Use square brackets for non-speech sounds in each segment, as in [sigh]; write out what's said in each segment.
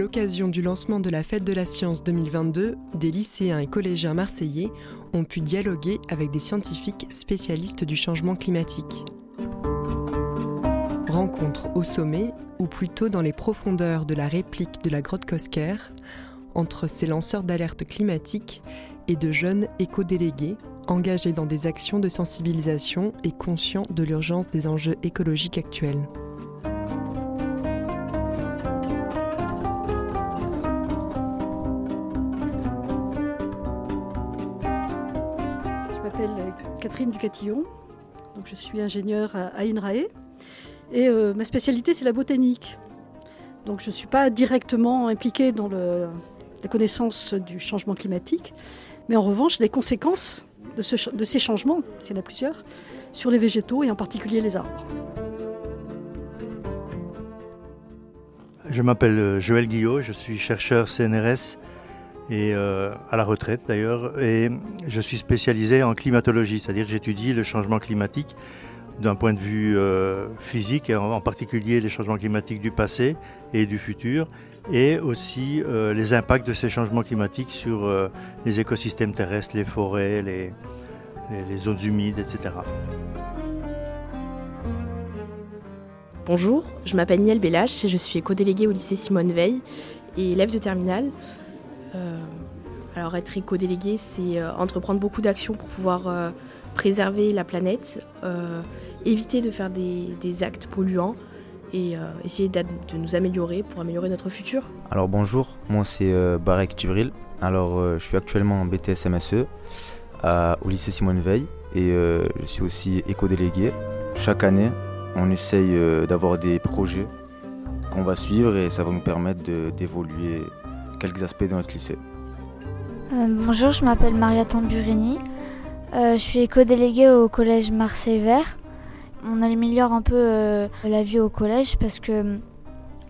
l'occasion du lancement de la Fête de la Science 2022, des lycéens et collégiens marseillais ont pu dialoguer avec des scientifiques spécialistes du changement climatique. Rencontre au sommet, ou plutôt dans les profondeurs de la réplique de la grotte Cosquer, entre ces lanceurs d'alerte climatique et de jeunes éco-délégués engagés dans des actions de sensibilisation et conscients de l'urgence des enjeux écologiques actuels. Catherine Ducatillon, donc je suis ingénieure à INRAE et euh, ma spécialité c'est la botanique. Donc je ne suis pas directement impliquée dans la connaissance du changement climatique, mais en revanche les conséquences de, ces changements, s'il y en a plusieurs, sur les végétaux et en particulier les arbres. Je m'appelle euh, Joël Guillot, je suis chercheur CNRS et euh, à la retraite d'ailleurs, et je suis spécialisé en climatologie, c'est-à-dire j'étudie le changement climatique d'un point de vue euh, physique, en particulier les changements climatiques du passé et du futur, et aussi euh, les impacts de ces changements climatiques sur les écosystèmes terrestres, les forêts, les, zones humides, etc. Bonjour, je m'appelle Niel Bellache et je suis éco-déléguée au lycée Simone Veil et élève de terminale. Alors être éco-délégué, c'est entreprendre beaucoup d'actions pour pouvoir préserver la planète, éviter de faire des, actes polluants et euh, essayer de nous améliorer pour améliorer notre futur. Alors bonjour, moi c'est euh, Barek Djibril. Alors euh, je suis actuellement en BTS MSE au lycée Simone Veil et je suis aussi éco-délégué. Chaque année, on essaye d'avoir des projets qu'on va suivre et ça va nous permettre d'évoluer quelques aspects de notre lycée. bonjour, je m'appelle Maria Tamburini. je suis éco-déléguée au collège Marseille Vert. On améliore un peu euh, la vie au collège parce que euh,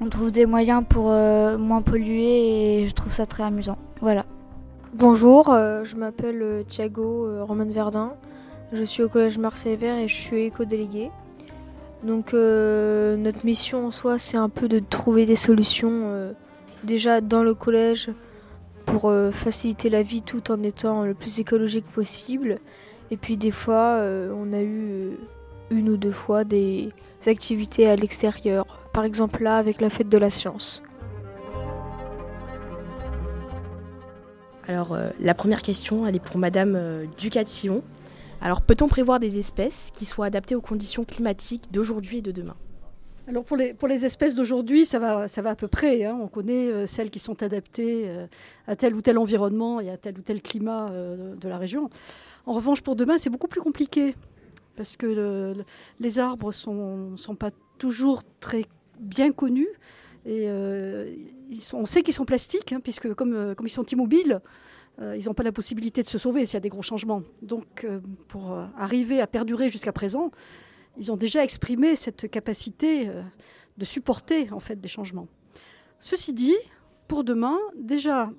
on trouve des moyens pour euh, moins polluer et je trouve ça très amusant. Voilà. Bonjour, je m'appelle Thiago Roman Verdun. Je suis au collège Marseille Vert et je suis éco-délégué. Donc notre mission en soi, c'est un peu de trouver des solutions déjà dans le collège pour faciliter la vie tout en étant le plus écologique possible. Et puis des fois, on a eu une ou deux fois des activités à l'extérieur, par exemple là avec la fête de la science. Alors euh, la première question, elle est pour Madame euh, Ducatillon. Alors peut-on prévoir des espèces qui soient adaptées aux conditions climatiques d'aujourd'hui et de demain? Alors pour les, pour les espèces d'aujourd'hui, ça va, ça va à peu près. Hein. On connaît euh, celles qui sont adaptées à tel ou tel environnement et à tel ou tel climat de la région. En revanche, pour demain, c'est beaucoup plus compliqué parce que les arbres ne sont, pas toujours très bien connus. Et euh, on sait qu'ils sont plastiques, hein, puisque comme, euh, comme, ils sont immobiles, euh, ils n'ont pas la possibilité de se sauver s'il y a des gros changements. Donc pour arriver à perdurer jusqu'à présent, ils ont déjà exprimé cette capacité de supporter en fait des changements. Ceci dit, pour demain, déjà,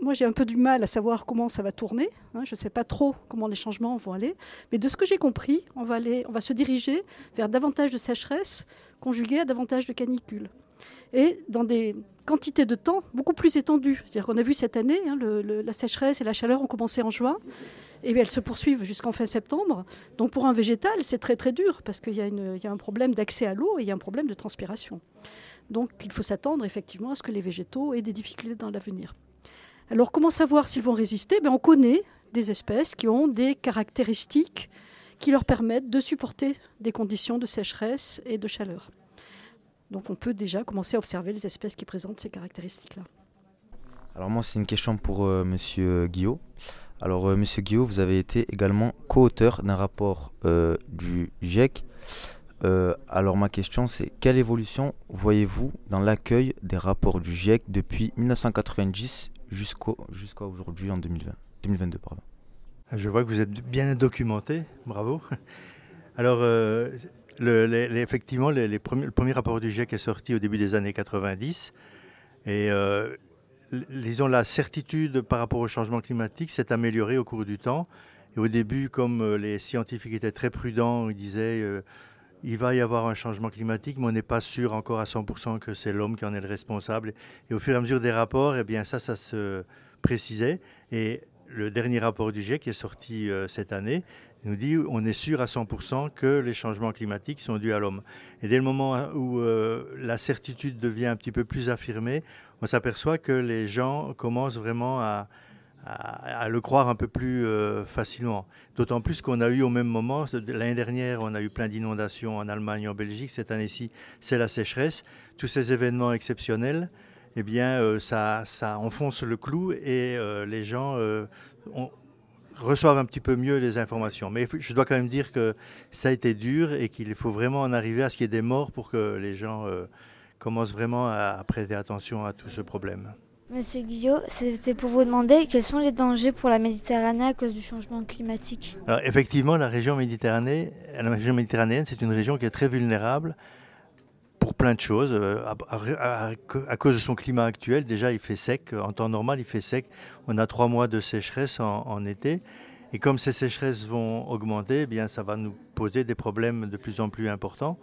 moi j'ai un peu du mal à savoir comment ça va tourner. Hein. je ne sais pas trop comment les changements vont aller. Mais de ce que j'ai compris, on va, aller, on va se diriger vers davantage de sécheresse conjuguée à davantage de canicules. Et dans des quantités de temps beaucoup plus étendues. C'est-à-dire qu'on a vu cette année, hein, la sécheresse et la chaleur ont commencé en juin, et elles se poursuivent jusqu'en fin septembre. Donc pour un végétal, c'est très très dur, parce qu'il y, a un problème d'accès à l'eau et il y a un problème de transpiration. Donc il faut s'attendre effectivement à ce que les végétaux aient des difficultés dans l'avenir. Alors comment savoir s'ils vont résister? Ben, On connaît des espèces qui ont des caractéristiques qui leur permettent de supporter des conditions de sécheresse et de chaleur. Donc on peut déjà commencer à observer les espèces qui présentent ces caractéristiques-là. Alors moi c'est une question pour. Euh, monsieur Guillaume. Alors. Euh, monsieur Guillaume, vous avez été également co-auteur d'un rapport euh, du GIEC. alors ma question c'est quelle évolution voyez-vous dans l'accueil des rapports du GIEC depuis 1990 jusqu'à aujourd'hui en 2020, 2022. Pardon? Je vois que vous êtes bien documenté, bravo. [laughs] Alors, euh, effectivement, le premier rapport du GIEC est sorti au début des années 90. Et euh, la certitude par rapport au changement climatique s'est améliorée au cours du temps. Et au début, comme euh, les scientifiques étaient très prudents, ils disaient il va y avoir un changement climatique, mais on n'est pas sûr encore à 100% que c'est l'homme qui en est le responsable. Et au fur et à mesure des rapports, eh bien ça, ça se précisait. Et le dernier rapport du GIEC qui est sorti euh, cette année nous dit on est sûr à 100% que les changements climatiques sont dus à l'homme. Et dès le moment où euh, la certitude devient un petit peu plus affirmée, on s'aperçoit que les gens commencent vraiment à, le croire un peu plus euh, facilement. D'autant plus qu'on a eu au même moment, l'année dernière, on a eu plein d'inondations en Allemagne, en Belgique. Cette année-ci, c'est la sécheresse. Tous ces événements exceptionnels, eh bien, euh, ça, ça, enfonce le clou et euh, les gens reçoivent un petit peu mieux les informations. Mais je dois quand même dire que ça a été dur et qu'il faut vraiment en arriver à ce qu'il y ait des morts pour que les gens commencent vraiment à prêter attention à tout ce problème. Monsieur Guillot, c'était pour vous demander quels sont les dangers pour la Méditerranée à cause du changement climatique. Alors, effectivement, la région, méditerranéenne, la région méditerranéenne, c'est une région qui est très vulnérable pour plein de choses. Euh, à, cause de son climat actuel, déjà, il fait sec. En temps normal, il fait sec. On a trois mois de sécheresse en, été. Et comme ces sécheresses vont augmenter, eh bien, ça va nous poser des problèmes de plus en plus importants.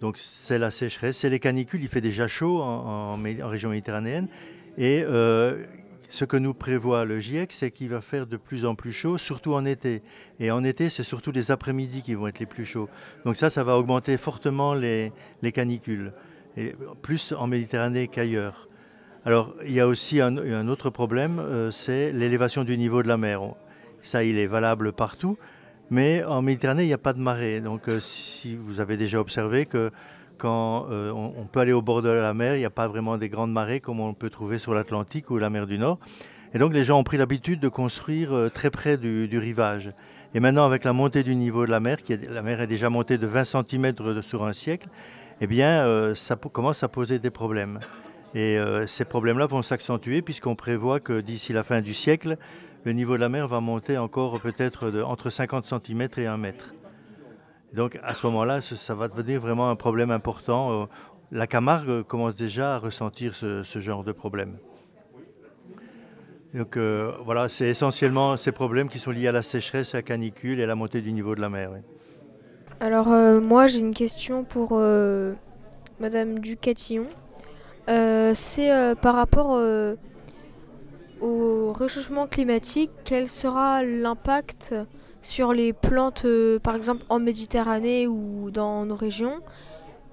Donc, c'est la sécheresse, c'est les canicules. Il fait déjà chaud en région méditerranéenne. Et euh, ce que nous prévoit le GIEC, c'est qu'il va faire de plus en plus chaud, surtout en été. Et en été, c'est surtout les après-midi qui vont être les plus chauds. Donc ça, ça va augmenter fortement les, canicules, plus en Méditerranée qu'ailleurs. Alors, il y a aussi un, autre problème, euh, c'est l'élévation du niveau de la mer. Ça, il est valable partout, mais en Méditerranée, il n'y a pas de marée. Donc, euh, si vous avez déjà observé que quand euh, on, peut aller au bord de la mer, il n'y a pas vraiment des grandes marées comme on peut trouver sur l'Atlantique ou la mer du Nord. Et donc les gens ont pris l'habitude de construire euh, très près du, rivage. Et maintenant, avec la montée du niveau de la mer, qui la mer est déjà montée de 20 cm sur un siècle, eh bien, ça commence à poser des problèmes. Et ces problèmes-là vont s'accentuer puisqu'on prévoit que d'ici la fin du siècle, le niveau de la mer va monter encore peut-être entre 50 cm et 1 mètre. Donc à ce moment-là, ça va devenir vraiment un problème important. Euh, la Camargue commence déjà à ressentir ce, genre de problème. Donc euh, voilà, c'est essentiellement ces problèmes qui sont liés à la sécheresse, à la canicule et à la montée du niveau de la mer. Alors euh, moi j'ai une question pour Madame Ducatillon. C'est par rapport au réchauffement climatique, quel sera l'impact sur les plantes, euh, par exemple en Méditerranée ou dans nos régions?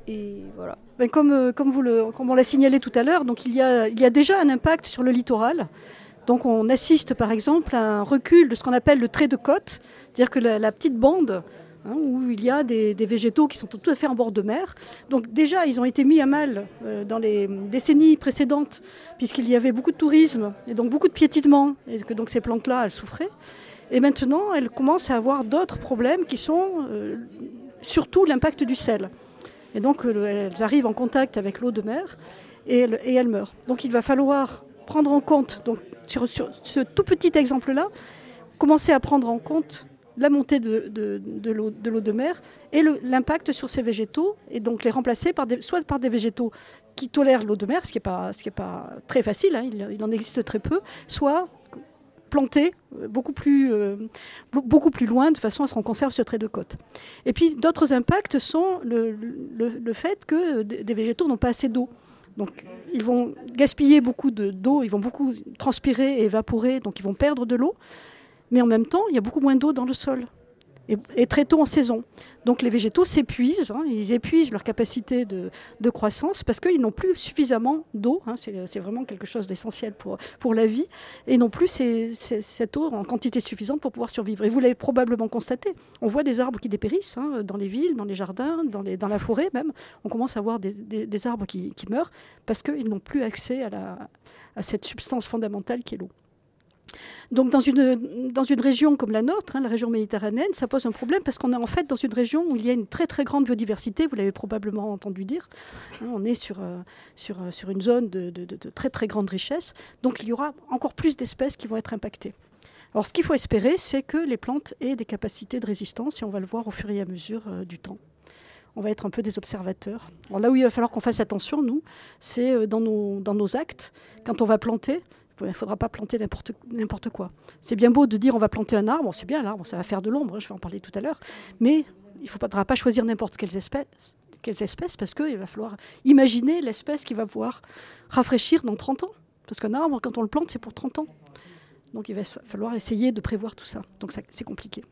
Et voilà. Ben, comme, euh, comme, vous le, comme on l'a signalé tout à l'heure, donc il y, a, il y a déjà un impact sur le littoral. Donc on assiste par exemple à un recul de ce qu'on appelle le trait de côte, c'est-à-dire que la, petite bande hein, où il y a des, végétaux qui sont tout à fait en bord de mer. Donc déjà, ils ont été mis à mal euh, dans les décennies précédentes, puisqu'il y avait beaucoup de tourisme et donc beaucoup de piétinement, et que donc ces plantes-là, elles souffraient. Et maintenant, elle commence à avoir d'autres problèmes qui sont euh, surtout l'impact du sel. Et donc, euh, elles arrivent en contact avec l'eau de mer et, elles, meurent. Donc, il va falloir prendre en compte, donc, sur, ce tout petit exemple-là, commencer à prendre en compte la montée de, l'eau de, mer et l'impact sur ces végétaux, et donc les remplacer par soit par des végétaux qui tolèrent l'eau de mer, ce qui n'est pas, très facile, hein, il, en existe très peu, soit planter euh, beaucoup plus, euh, beaucoup plus loin de façon à ce qu'on conserve ce trait de côte. Et puis d'autres impacts sont le, le, fait que des végétaux n'ont pas assez d'eau. Donc ils vont gaspiller beaucoup d'eau, ils vont beaucoup transpirer et évaporer, donc ils vont perdre de l'eau. Mais en même temps, il y a beaucoup moins d'eau dans le sol et, très tôt en saison. Donc les végétaux s'épuisent, hein, ils épuisent leur capacité de, croissance parce qu'ils n'ont plus suffisamment d'eau, hein, c'est vraiment quelque chose d'essentiel pour, la vie, et non plus cette eau en quantité suffisante pour pouvoir survivre. Et vous l'avez probablement constaté, on voit des arbres qui dépérissent hein, dans les villes, dans les jardins, dans, la forêt même, on commence à voir des, arbres qui, meurent parce qu'ils n'ont plus accès à, à cette substance fondamentale qui est l'eau. Donc dans une, dans région comme la nôtre, hein, la région méditerranéenne, ça pose un problème parce qu'on est en fait dans une région où il y a une très très grande biodiversité, vous l'avez probablement entendu dire. Hein, on est sur, euh, euh, une zone de, très très grande richesse, donc il y aura encore plus d'espèces qui vont être impactées. Alors ce qu'il faut espérer, c'est que les plantes aient des capacités de résistance et on va le voir au fur et à mesure euh, du temps on va être un peu des observateurs. Alors là où il va falloir qu'on fasse attention, nous, c'est dans nos actes. Quand on va planter, il ne faudra pas planter n'importe quoi. C'est bien beau de dire on va planter un arbre, c'est bien l'arbre, ça va faire de l'ombre, je vais en parler tout à l'heure, mais il ne faudra pas choisir n'importe quelles espèces, quelles espèces parce qu'il va falloir imaginer l'espèce qui va pouvoir rafraîchir dans 30 ans. Parce qu'un arbre, quand on le plante, c'est pour 30 ans. Donc il va falloir essayer de prévoir tout ça. Donc c'est compliqué.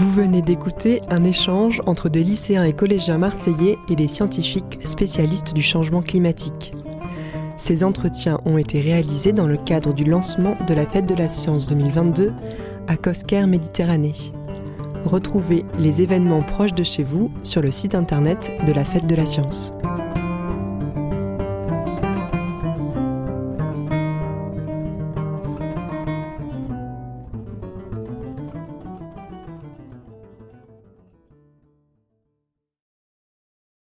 Vous venez d'écouter un échange entre des lycéens et collégiens marseillais et des scientifiques spécialistes du changement climatique. Ces entretiens ont été réalisés dans le cadre du lancement de la Fête de la Science 2022 à Cosquer Méditerranée. Retrouvez les événements proches de chez vous sur le site internet de la Fête de la Science.